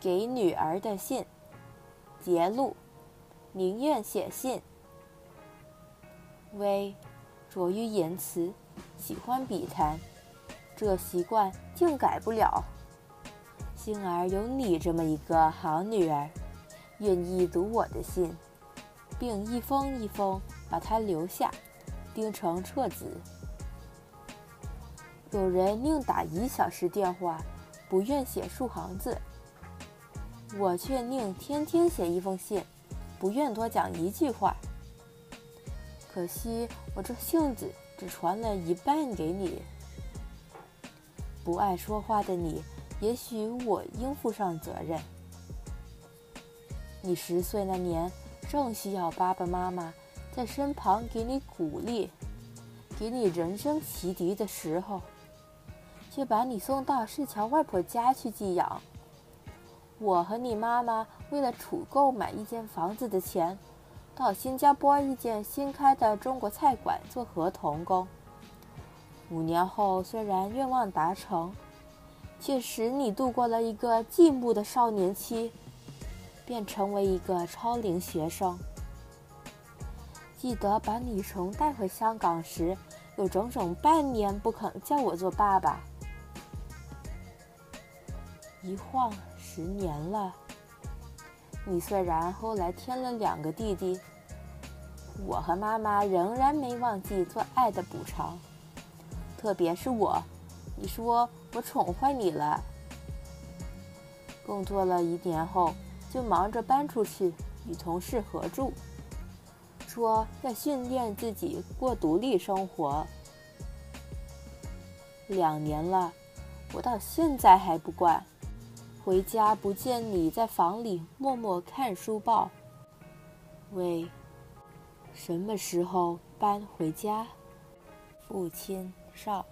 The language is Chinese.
给女儿的信，节录：宁愿写信。微，拙于言辞，喜欢笔谈，这习惯竟改不了。幸而有你这么一个好女儿，愿意读我的信，并一封一封把它留下，钉成册子。有人宁打一小时电话，不愿写数行字。我却宁天天写一封信，不愿多讲一句话。可惜我这性子只传了一半给你。不爱说话的你，也许我应负上责任。你十岁那年，正需要爸爸妈妈在身旁给你鼓励，给你人生启迪的时候，却把你送到市桥外婆家去寄养。我和你妈妈为了储够买一间房子的钱，到新加坡一间新开的中国菜馆做合同工。五年后，虽然愿望达成，却使你度过了一个寂寞的少年期，便成为一个超龄学生。记得把你从带回香港时，有整整半年不肯叫我做爸爸。一晃。十年了，你虽然后来添了两个弟弟，我和妈妈仍然没忘记做爱的补偿。特别是我，你说我宠坏你了。工作了一年后，就忙着搬出去与同事合住，说要训练自己过独立生活。两年了，我到现在还不惯。回家不见你在房里默默看书报。喂，什么时候搬回家？父亲少。